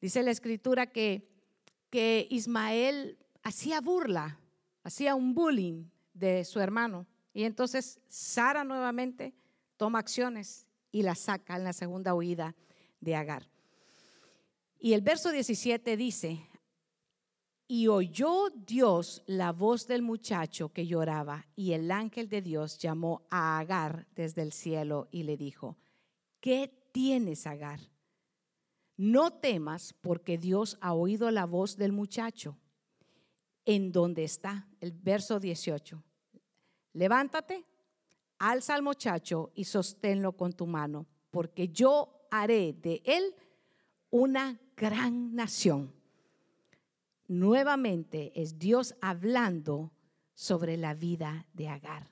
Dice la escritura que, que Ismael hacía burla, hacía un bullying de su hermano. Y entonces Sara nuevamente toma acciones y la saca en la segunda huida de Agar. Y el verso 17 dice, y oyó Dios la voz del muchacho que lloraba, y el ángel de Dios llamó a Agar desde el cielo y le dijo, ¿qué tienes, Agar? No temas porque Dios ha oído la voz del muchacho. ¿En dónde está? El verso 18. Levántate, alza al muchacho y sosténlo con tu mano, porque yo haré de él una gran nación nuevamente es Dios hablando sobre la vida de Agar.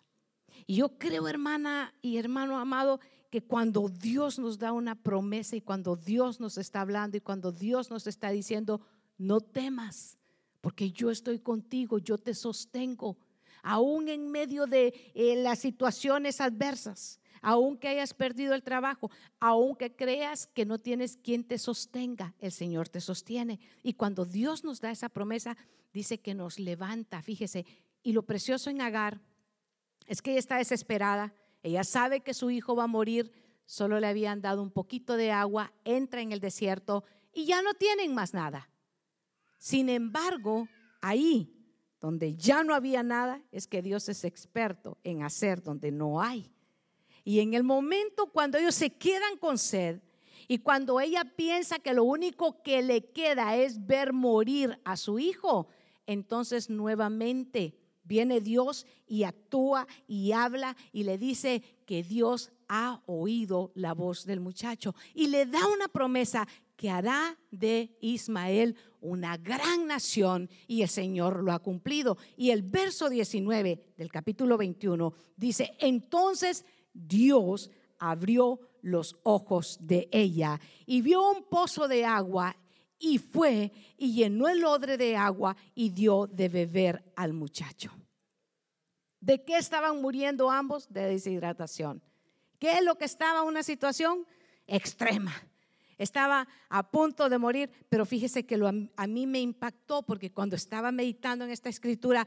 Y yo creo, hermana y hermano amado, que cuando Dios nos da una promesa y cuando Dios nos está hablando y cuando Dios nos está diciendo, no temas, porque yo estoy contigo, yo te sostengo, aún en medio de eh, las situaciones adversas, aunque hayas perdido el trabajo, aunque creas que no tienes quien te sostenga, el Señor te sostiene. Y cuando Dios nos da esa promesa, dice que nos levanta, fíjese. Y lo precioso en Agar es que ella está desesperada, ella sabe que su hijo va a morir, solo le habían dado un poquito de agua, entra en el desierto y ya no tienen más nada. Sin embargo, ahí donde ya no había nada, es que Dios es experto en hacer donde no hay. Y en el momento cuando ellos se quedan con sed y cuando ella piensa que lo único que le queda es ver morir a su hijo, entonces nuevamente viene Dios y actúa y habla y le dice que Dios ha oído la voz del muchacho y le da una promesa que hará de Ismael una gran nación y el Señor lo ha cumplido. Y el verso 19 del capítulo 21 dice, entonces Dios abrió los ojos de ella y vio un pozo de agua y fue y llenó el odre de agua y dio de beber al muchacho. ¿De qué estaban muriendo ambos? De deshidratación. ¿Qué es lo que estaba una situación extrema? Estaba a punto de morir, pero fíjese que lo, a mí me impactó porque cuando estaba meditando en esta escritura,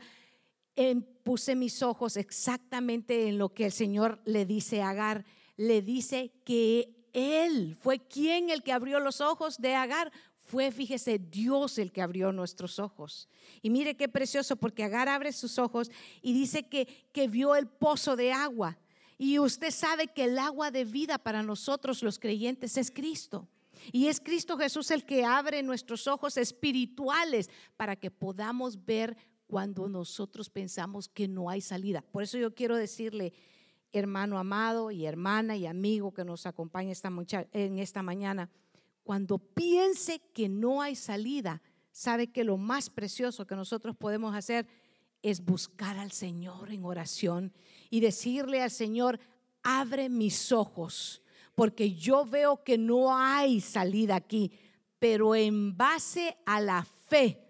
puse mis ojos exactamente en lo que el Señor le dice a Agar. Le dice que Él fue quien el que abrió los ojos de Agar. Fue, fíjese, Dios el que abrió nuestros ojos. Y mire qué precioso, porque Agar abre sus ojos y dice que, que vio el pozo de agua. Y usted sabe que el agua de vida para nosotros los creyentes es Cristo. Y es Cristo Jesús el que abre nuestros ojos espirituales para que podamos ver cuando nosotros pensamos que no hay salida. Por eso yo quiero decirle, hermano amado y hermana y amigo que nos acompaña esta en esta mañana, cuando piense que no hay salida, sabe que lo más precioso que nosotros podemos hacer es buscar al Señor en oración y decirle al Señor, abre mis ojos porque yo veo que no hay salida aquí, pero en base a la fe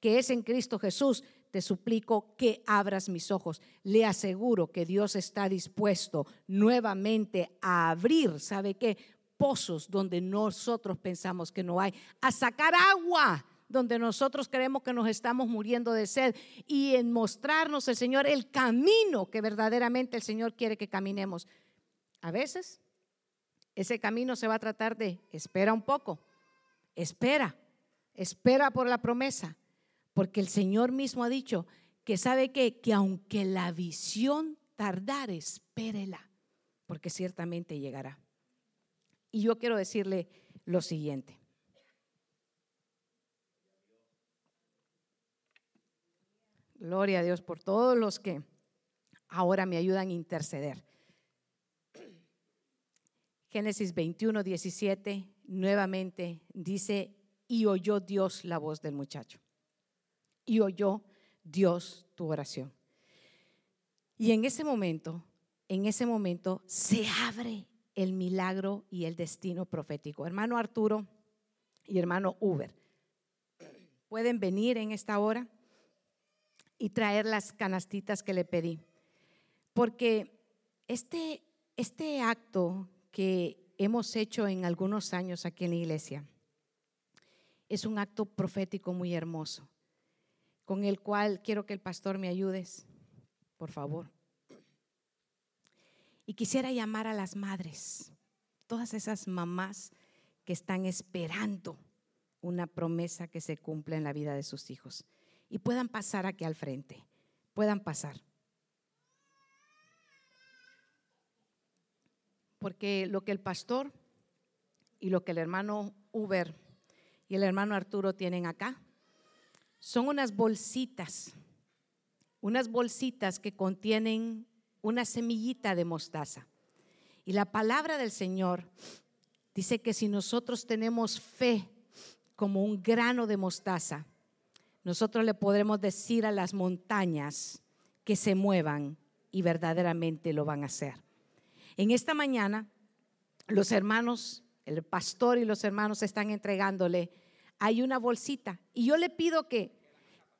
que es en Cristo Jesús, te suplico que abras mis ojos. Le aseguro que Dios está dispuesto nuevamente a abrir, ¿sabe qué? Pozos donde nosotros pensamos que no hay, a sacar agua donde nosotros creemos que nos estamos muriendo de sed y en mostrarnos el Señor el camino que verdaderamente el Señor quiere que caminemos. A veces ese camino se va a tratar de, espera un poco, espera, espera por la promesa, porque el Señor mismo ha dicho que sabe que, que aunque la visión tardare, espérela, porque ciertamente llegará. Y yo quiero decirle lo siguiente. Gloria a Dios por todos los que ahora me ayudan a interceder. Génesis 21, 17, nuevamente dice, y oyó Dios la voz del muchacho. Y oyó Dios tu oración. Y en ese momento, en ese momento se abre el milagro y el destino profético. Hermano Arturo y hermano Uber, pueden venir en esta hora y traer las canastitas que le pedí. Porque este, este acto que hemos hecho en algunos años aquí en la iglesia. Es un acto profético muy hermoso, con el cual quiero que el pastor me ayudes, por favor. Y quisiera llamar a las madres, todas esas mamás que están esperando una promesa que se cumpla en la vida de sus hijos y puedan pasar aquí al frente, puedan pasar. Porque lo que el pastor y lo que el hermano Uber y el hermano Arturo tienen acá son unas bolsitas, unas bolsitas que contienen una semillita de mostaza. Y la palabra del Señor dice que si nosotros tenemos fe como un grano de mostaza, nosotros le podremos decir a las montañas que se muevan y verdaderamente lo van a hacer. En esta mañana, los hermanos, el pastor y los hermanos están entregándole, hay una bolsita. Y yo le pido que,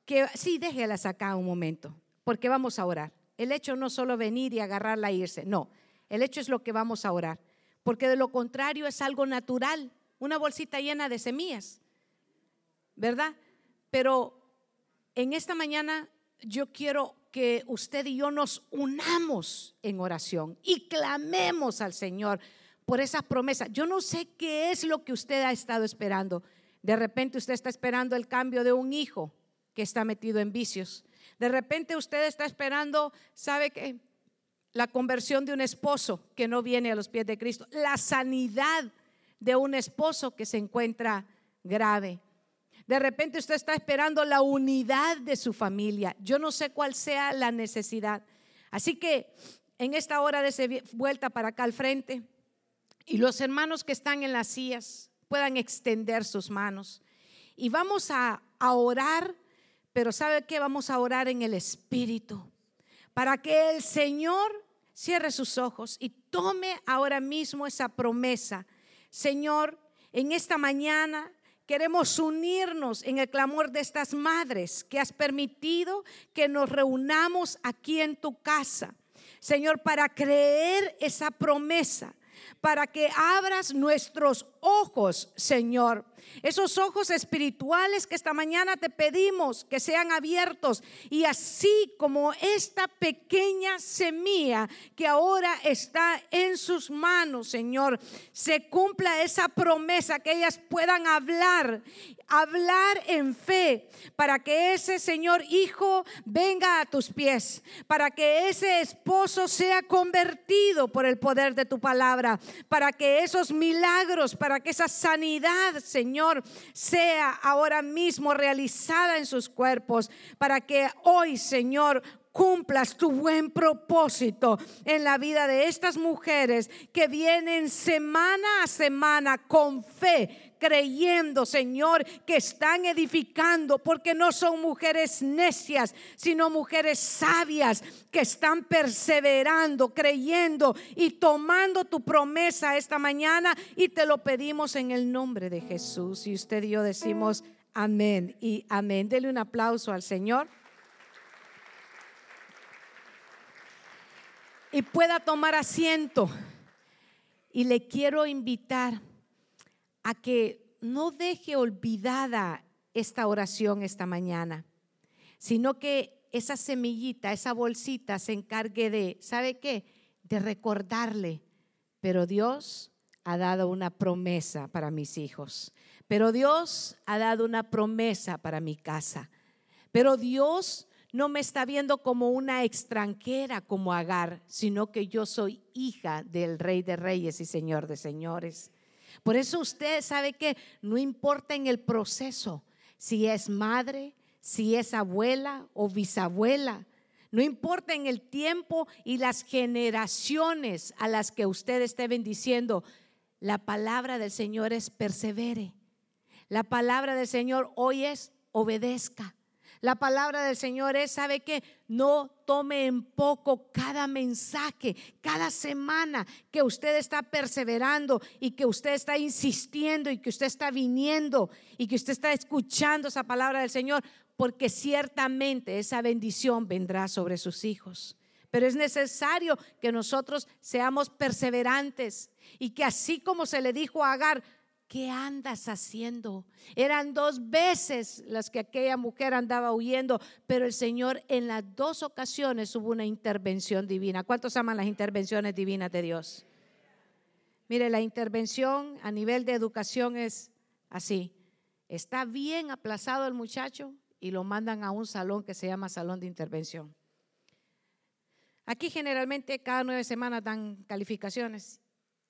que sí, déjelas acá un momento, porque vamos a orar. El hecho no solo venir y agarrarla e irse, no. El hecho es lo que vamos a orar, porque de lo contrario es algo natural, una bolsita llena de semillas, ¿verdad? Pero en esta mañana yo quiero que usted y yo nos unamos en oración y clamemos al Señor por esa promesa. Yo no sé qué es lo que usted ha estado esperando. De repente usted está esperando el cambio de un hijo que está metido en vicios. De repente usted está esperando, ¿sabe qué? La conversión de un esposo que no viene a los pies de Cristo. La sanidad de un esposo que se encuentra grave. De repente usted está esperando la unidad de su familia. Yo no sé cuál sea la necesidad. Así que en esta hora de vuelta para acá al frente y los hermanos que están en las sillas puedan extender sus manos. Y vamos a, a orar, pero ¿sabe qué? Vamos a orar en el Espíritu para que el Señor cierre sus ojos y tome ahora mismo esa promesa. Señor, en esta mañana Queremos unirnos en el clamor de estas madres que has permitido que nos reunamos aquí en tu casa. Señor, para creer esa promesa para que abras nuestros ojos, Señor. Esos ojos espirituales que esta mañana te pedimos que sean abiertos y así como esta pequeña semilla que ahora está en sus manos, Señor, se cumpla esa promesa, que ellas puedan hablar hablar en fe para que ese Señor hijo venga a tus pies, para que ese esposo sea convertido por el poder de tu palabra, para que esos milagros, para que esa sanidad, Señor, sea ahora mismo realizada en sus cuerpos, para que hoy, Señor, cumplas tu buen propósito en la vida de estas mujeres que vienen semana a semana con fe, creyendo, Señor, que están edificando, porque no son mujeres necias, sino mujeres sabias que están perseverando, creyendo y tomando tu promesa esta mañana y te lo pedimos en el nombre de Jesús. Y usted y yo decimos amén y amén. Dele un aplauso al Señor. y pueda tomar asiento. Y le quiero invitar a que no deje olvidada esta oración esta mañana, sino que esa semillita, esa bolsita se encargue de, ¿sabe qué? De recordarle, pero Dios ha dado una promesa para mis hijos, pero Dios ha dado una promesa para mi casa, pero Dios no me está viendo como una extranjera como Agar, sino que yo soy hija del Rey de Reyes y Señor de Señores. Por eso usted sabe que no importa en el proceso si es madre, si es abuela o bisabuela. No importa en el tiempo y las generaciones a las que usted esté bendiciendo, la palabra del Señor es persevere. La palabra del Señor hoy es obedezca. La palabra del Señor es, ¿sabe que No tome en poco cada mensaje, cada semana que usted está perseverando y que usted está insistiendo y que usted está viniendo y que usted está escuchando esa palabra del Señor, porque ciertamente esa bendición vendrá sobre sus hijos. Pero es necesario que nosotros seamos perseverantes y que así como se le dijo a Agar, ¿qué andas haciendo? Eran dos veces las que aquella mujer andaba huyendo, pero el Señor en las dos ocasiones hubo una intervención divina. ¿Cuántos aman las intervenciones divinas de Dios? Mire, la intervención a nivel de educación es así. Está bien aplazado el muchacho y lo mandan a un salón que se llama salón de intervención. Aquí generalmente cada nueve semanas dan calificaciones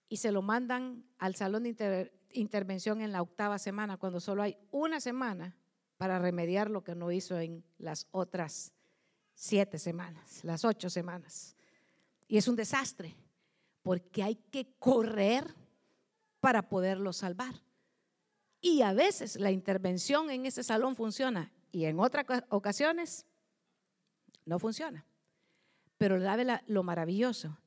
y se lo mandan al salón de intervención intervención en la octava semana, cuando solo hay una semana para remediar lo que no hizo en las otras siete semanas, las ocho semanas. Y es un desastre, porque hay que correr para poderlo salvar. Y a veces la intervención en ese salón funciona y en otras ocasiones no funciona. Pero lo maravilloso,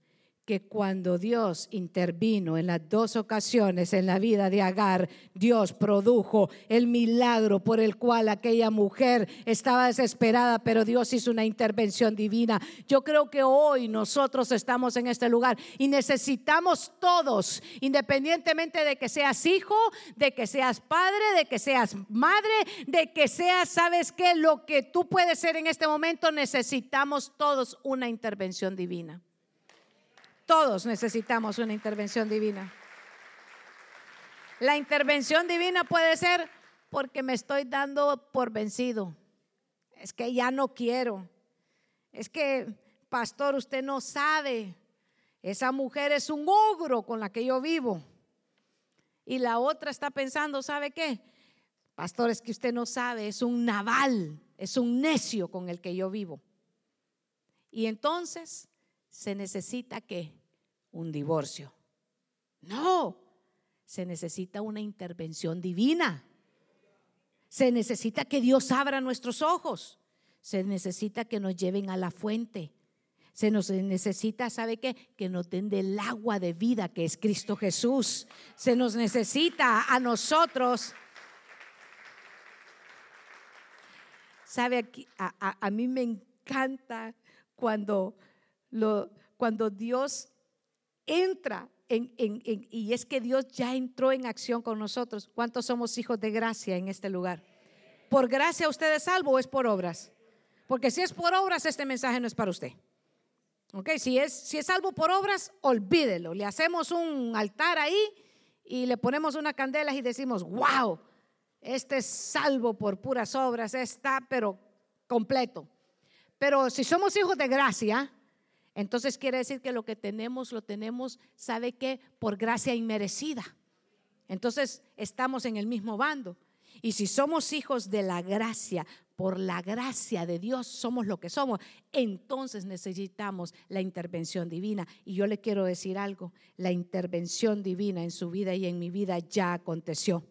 que cuando Dios intervino en las dos ocasiones en la vida de Agar, Dios produjo el milagro por el cual aquella mujer estaba desesperada, pero Dios hizo una intervención divina. Yo creo que hoy nosotros estamos en este lugar y necesitamos todos, independientemente de que seas hijo, de que seas padre, de que seas madre, de que seas, sabes qué, lo que tú puedes ser en este momento, necesitamos todos una intervención divina. Todos necesitamos una intervención divina. La intervención divina puede ser porque me estoy dando por vencido. Es que ya no quiero. Es que, pastor, usted no sabe. Esa mujer es un ogro con la que yo vivo. Y la otra está pensando, ¿sabe qué? Pastor, es que usted no sabe, es un naval, es un necio con el que yo vivo. Y entonces se necesita que un divorcio. No, se necesita una intervención divina. Se necesita que Dios abra nuestros ojos. Se necesita que nos lleven a la fuente. Se nos necesita, ¿sabe qué? Que nos den del agua de vida que es Cristo Jesús. Se nos necesita a nosotros. ¿Sabe? A, a, mí me encanta cuando, lo, cuando Dios entra en, y es que Dios ya entró en acción con nosotros. ¿Cuántos somos hijos de gracia en este lugar? ¿Por gracia usted es salvo o es por obras? Porque si es por obras, este mensaje no es para usted. Ok, si es, si es salvo por obras, olvídelo. Le hacemos un altar ahí y le ponemos una candela y decimos, wow, este es salvo por puras obras, está pero completo. Pero si somos hijos de gracia, entonces quiere decir que lo que tenemos, lo tenemos, ¿sabe qué? Por gracia inmerecida. Entonces estamos en el mismo bando. Y si somos hijos de la gracia, por la gracia de Dios somos lo que somos, entonces necesitamos la intervención divina. Y yo le quiero decir algo, la intervención divina en su vida y en mi vida ya aconteció.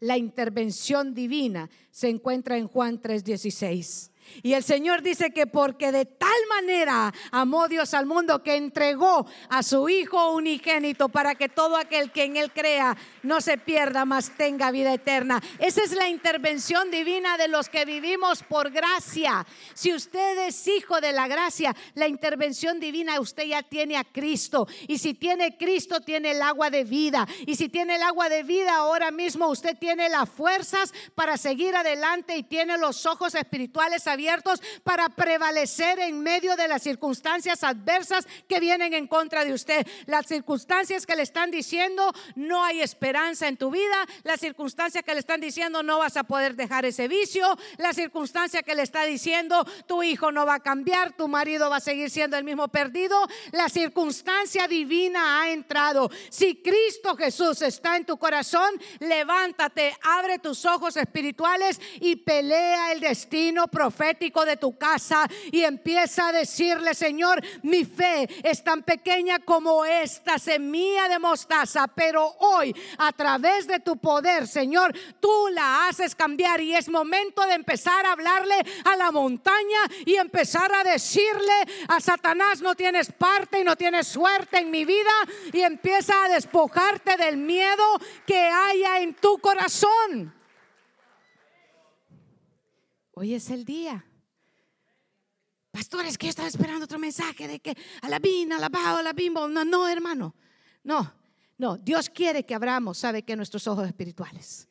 La intervención divina se encuentra en Juan 3:16. Y el Señor dice que porque de tal manera amó Dios al mundo que entregó a su Hijo unigénito para que todo aquel que en Él crea no se pierda, mas tenga vida eterna. Esa es la intervención divina de los que vivimos por gracia. Si usted es hijo de la gracia, la intervención divina usted ya tiene a Cristo. Y si tiene Cristo, tiene el agua de vida. Y si tiene el agua de vida, ahora mismo usted tiene las fuerzas para seguir adelante y tiene los ojos espirituales abiertos para prevalecer en medio de las circunstancias adversas que vienen en contra de usted. Las circunstancias que le están diciendo no hay esperanza en tu vida, las circunstancias que le están diciendo no vas a poder dejar ese vicio, la circunstancia que le está diciendo tu hijo no va a cambiar, tu marido va a seguir siendo el mismo perdido, la circunstancia divina ha entrado. Si Cristo Jesús está en tu corazón, levántate, abre tus ojos espirituales y pelea el destino profético de tu casa y empieza a decirle, Señor, mi fe es tan pequeña como esta semilla de mostaza, pero hoy a través de tu poder, Señor, tú la haces cambiar y es momento de empezar a hablarle a la montaña y empezar a decirle a Satanás, no tienes parte y no tienes suerte en mi vida y empieza a despojarte del miedo que haya en tu corazón. Hoy es el día. Pastores, que yo estaba esperando otro mensaje de que a la vina, a la a la bimbo. No, no, hermano. No, no. Dios quiere que abramos, ¿sabe que Nuestros ojos espirituales.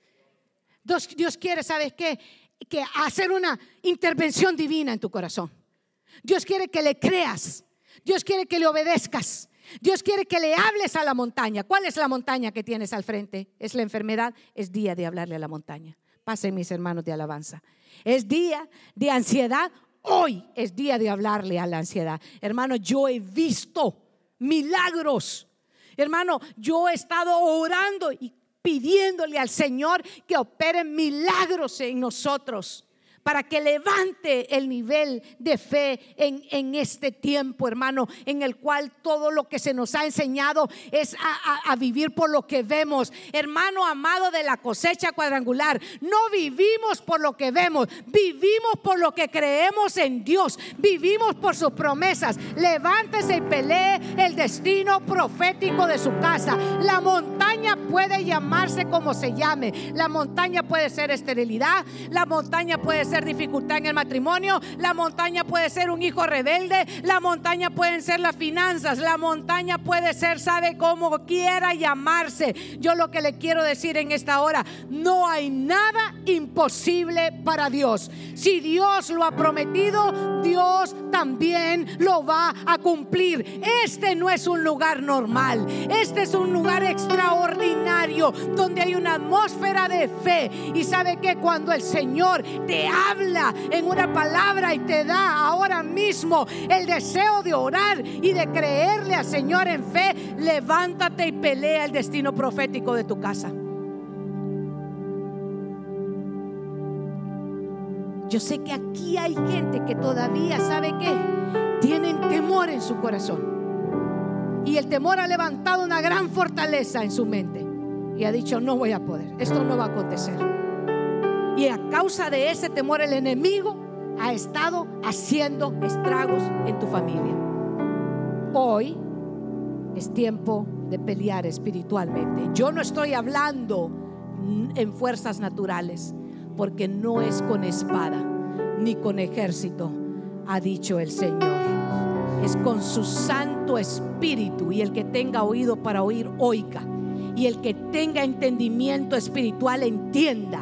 Dios, Dios quiere, ¿sabes qué? Que hacer una intervención divina en tu corazón. Dios quiere que le creas. Dios quiere que le obedezcas. Dios quiere que le hables a la montaña. ¿Cuál es la montaña que tienes al frente? ¿Es la enfermedad? Es día de hablarle a la montaña. Pasen mis hermanos de alabanza. Es día de ansiedad. Hoy es día de hablarle a la ansiedad. Hermano, yo he visto milagros. Hermano, yo he estado orando y pidiéndole al Señor que opere milagros en nosotros para que levante el nivel de fe en, en este tiempo, hermano, en el cual todo lo que se nos ha enseñado es a, a vivir por lo que vemos. Hermano amado de la cosecha cuadrangular, no vivimos por lo que vemos, vivimos por lo que creemos en Dios, vivimos por sus promesas. Levántese y pelee el destino profético de su casa. La montaña puede llamarse como se llame. La montaña puede ser esterilidad, la montaña puede ser dificultad en el matrimonio, la montaña puede ser un hijo rebelde, la montaña pueden ser las finanzas, la montaña puede ser, sabe cómo quiera llamarse. Yo lo que le quiero decir en esta hora, no hay nada imposible para Dios. Si Dios lo ha prometido, Dios también lo va a cumplir. Este no es un lugar normal, este es un lugar extraordinario donde hay una atmósfera de fe. Y sabe que cuando el Señor te habla en una palabra y te da ahora mismo el deseo de orar y de creerle al Señor en fe, levántate y pelea el destino profético de tu casa. Yo sé que aquí hay gente que todavía sabe que tienen temor en su corazón. Y el temor ha levantado una gran fortaleza en su mente. Y ha dicho, no voy a poder, esto no va a acontecer. Y a causa de ese temor el enemigo ha estado haciendo estragos en tu familia. Hoy es tiempo de pelear espiritualmente. Yo no estoy hablando en fuerzas naturales porque no es con espada ni con ejército, ha dicho el Señor. Es con su Santo Espíritu y el que tenga oído para oír, oiga. Y el que tenga entendimiento espiritual entienda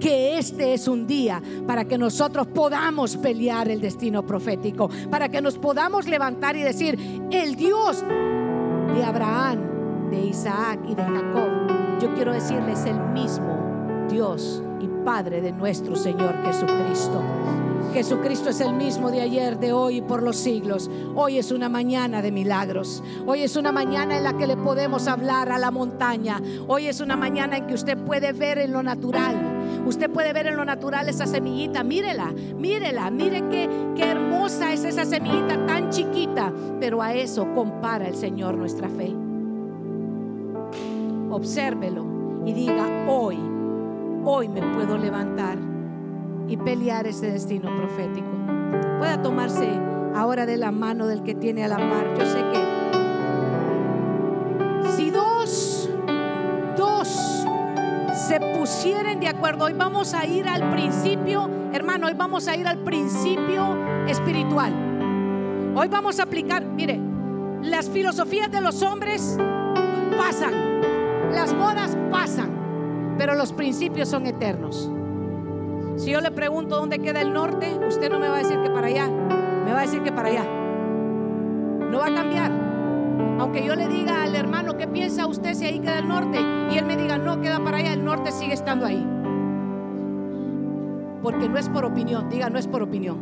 que este es un día para que nosotros podamos pelear el destino profético, para que nos podamos levantar y decir, el Dios de Abraham, de Isaac y de Jacob, yo quiero decirles el mismo Dios y Padre de nuestro Señor Jesucristo. Jesucristo es el mismo de ayer, de hoy y por los siglos. Hoy es una mañana de milagros. Hoy es una mañana en la que le podemos hablar a la montaña. Hoy es una mañana en que usted puede ver en lo natural. Usted puede ver en lo natural esa semillita. Mírela, mírela, mire qué, qué hermosa es esa semillita tan chiquita. Pero a eso compara el Señor nuestra fe. Obsérvelo y diga hoy hoy me puedo levantar y pelear ese destino profético. Pueda tomarse ahora de la mano del que tiene a la par. Yo sé que si se pusieren de acuerdo, hoy vamos a ir al principio, hermano, hoy vamos a ir al principio espiritual. Hoy vamos a aplicar, mire, las filosofías de los hombres pasan, las modas pasan pero los principios son eternos. Si yo le pregunto dónde queda el norte, usted no me va a decir que para allá, me va a decir que para allá. No va a cambiar. Aunque yo le diga al hermano, ¿qué piensa usted si ahí queda el norte? Y él me diga, no, queda para allá, el norte sigue estando ahí. Porque no es por opinión, diga, no es por opinión.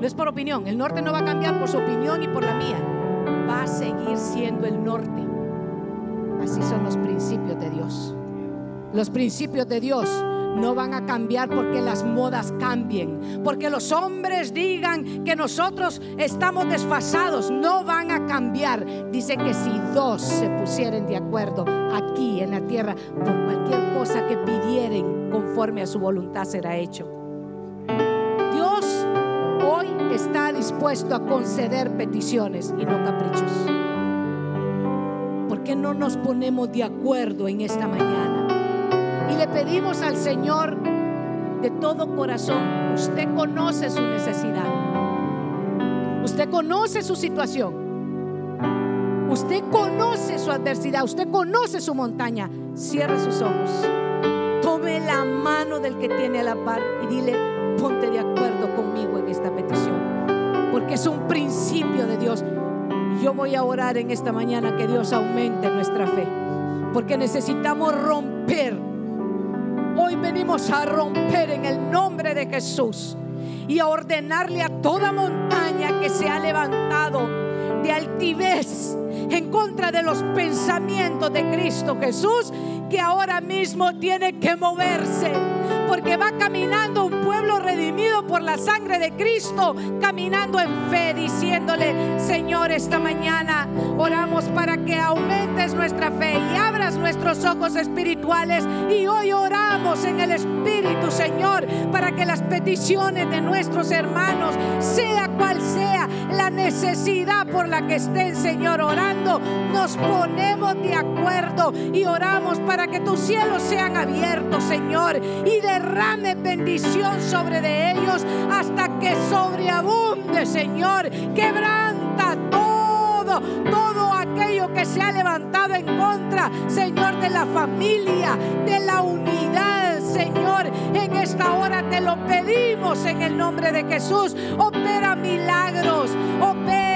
No es por opinión, el norte no va a cambiar por su opinión y por la mía. Va a seguir siendo el norte. Así son los principios de Dios. Los principios de Dios no van a cambiar porque las modas cambien, porque los hombres digan que nosotros estamos desfasados, no van a cambiar. Dice que si dos se pusieren de acuerdo aquí en la tierra por cualquier cosa que pidieren conforme a su voluntad será hecho. Dios hoy está dispuesto a conceder peticiones y no caprichos. ¿Por qué no nos ponemos de acuerdo en esta mañana? Y le pedimos al Señor de todo corazón, usted conoce su necesidad. Usted conoce su situación. Usted conoce su adversidad. Usted conoce su montaña. Cierre sus ojos. Tome la mano del que tiene a la par y dile, ponte de acuerdo conmigo en esta petición. Porque es un principio de Dios. Yo voy a orar en esta mañana que Dios aumente nuestra fe. Porque necesitamos romper Venimos a romper en el nombre de Jesús y a ordenarle a toda montaña que se ha levantado de altivez en contra de los pensamientos de Cristo Jesús que ahora mismo tiene que moverse va caminando un pueblo redimido por la sangre de Cristo, caminando en fe, diciéndole, Señor, esta mañana oramos para que aumentes nuestra fe y abras nuestros ojos espirituales. Y hoy oramos en el Espíritu, Señor, para que las peticiones de nuestros hermanos, sea cual sea la necesidad por la que estén, Señor, orando, nos ponemos de acuerdo y oramos para que tus cielos sean abiertos, Señor, y derrame bendición sobre de ellos hasta que sobreabunde, Señor. Quebranta todo, todo aquello que se ha levantado en contra, Señor, de la familia, de la unidad, Señor. En esta hora te lo pedimos en el nombre de Jesús. Opera milagros, opera,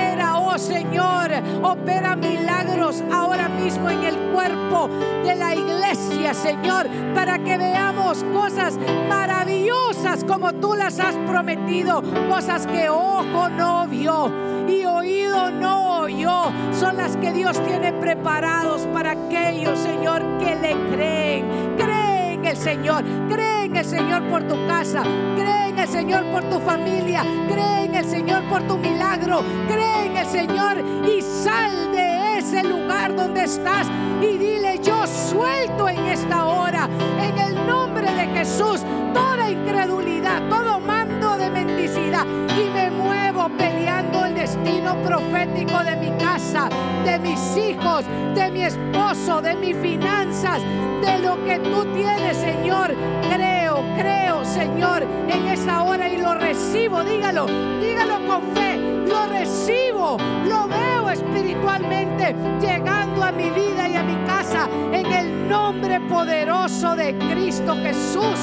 oh Señor, opera milagros ahora mismo en el cuerpo de la iglesia, Señor, para que veamos cosas maravillosas como tú las has prometido, cosas que ojo no vio y oído no oyó, son las que Dios tiene preparados para aquellos, Señor, que le creen. Cree en el Señor, cree en el Señor por tu casa, cree en el Señor por tu familia, cree en el Señor por tu milagro, cree en el Señor y sal de ese lugar donde estás y dile, yo suelto en esta hora, en el nombre de Jesús, toda incredulidad, todo mando de mendicidad y me muevo peleando el destino profético de mi casa, de mis hijos, de mi esposo, de mis finanzas, de lo que tú tienes, Señor. Creo, creo, Señor, en esa hora y lo recibo, dígalo, dígalo con fe, lo recibo, lo veo espiritualmente llegando a mi vida y a mi casa en el nombre poderoso de Cristo Jesús.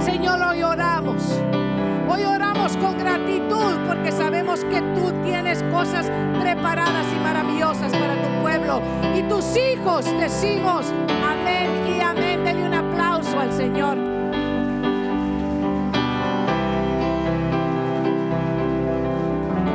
Señor, hoy oramos. Hoy oramos con gratitud porque sabemos que tú tienes cosas preparadas y maravillosas para tu pueblo. Y tus hijos decimos amén y al Señor.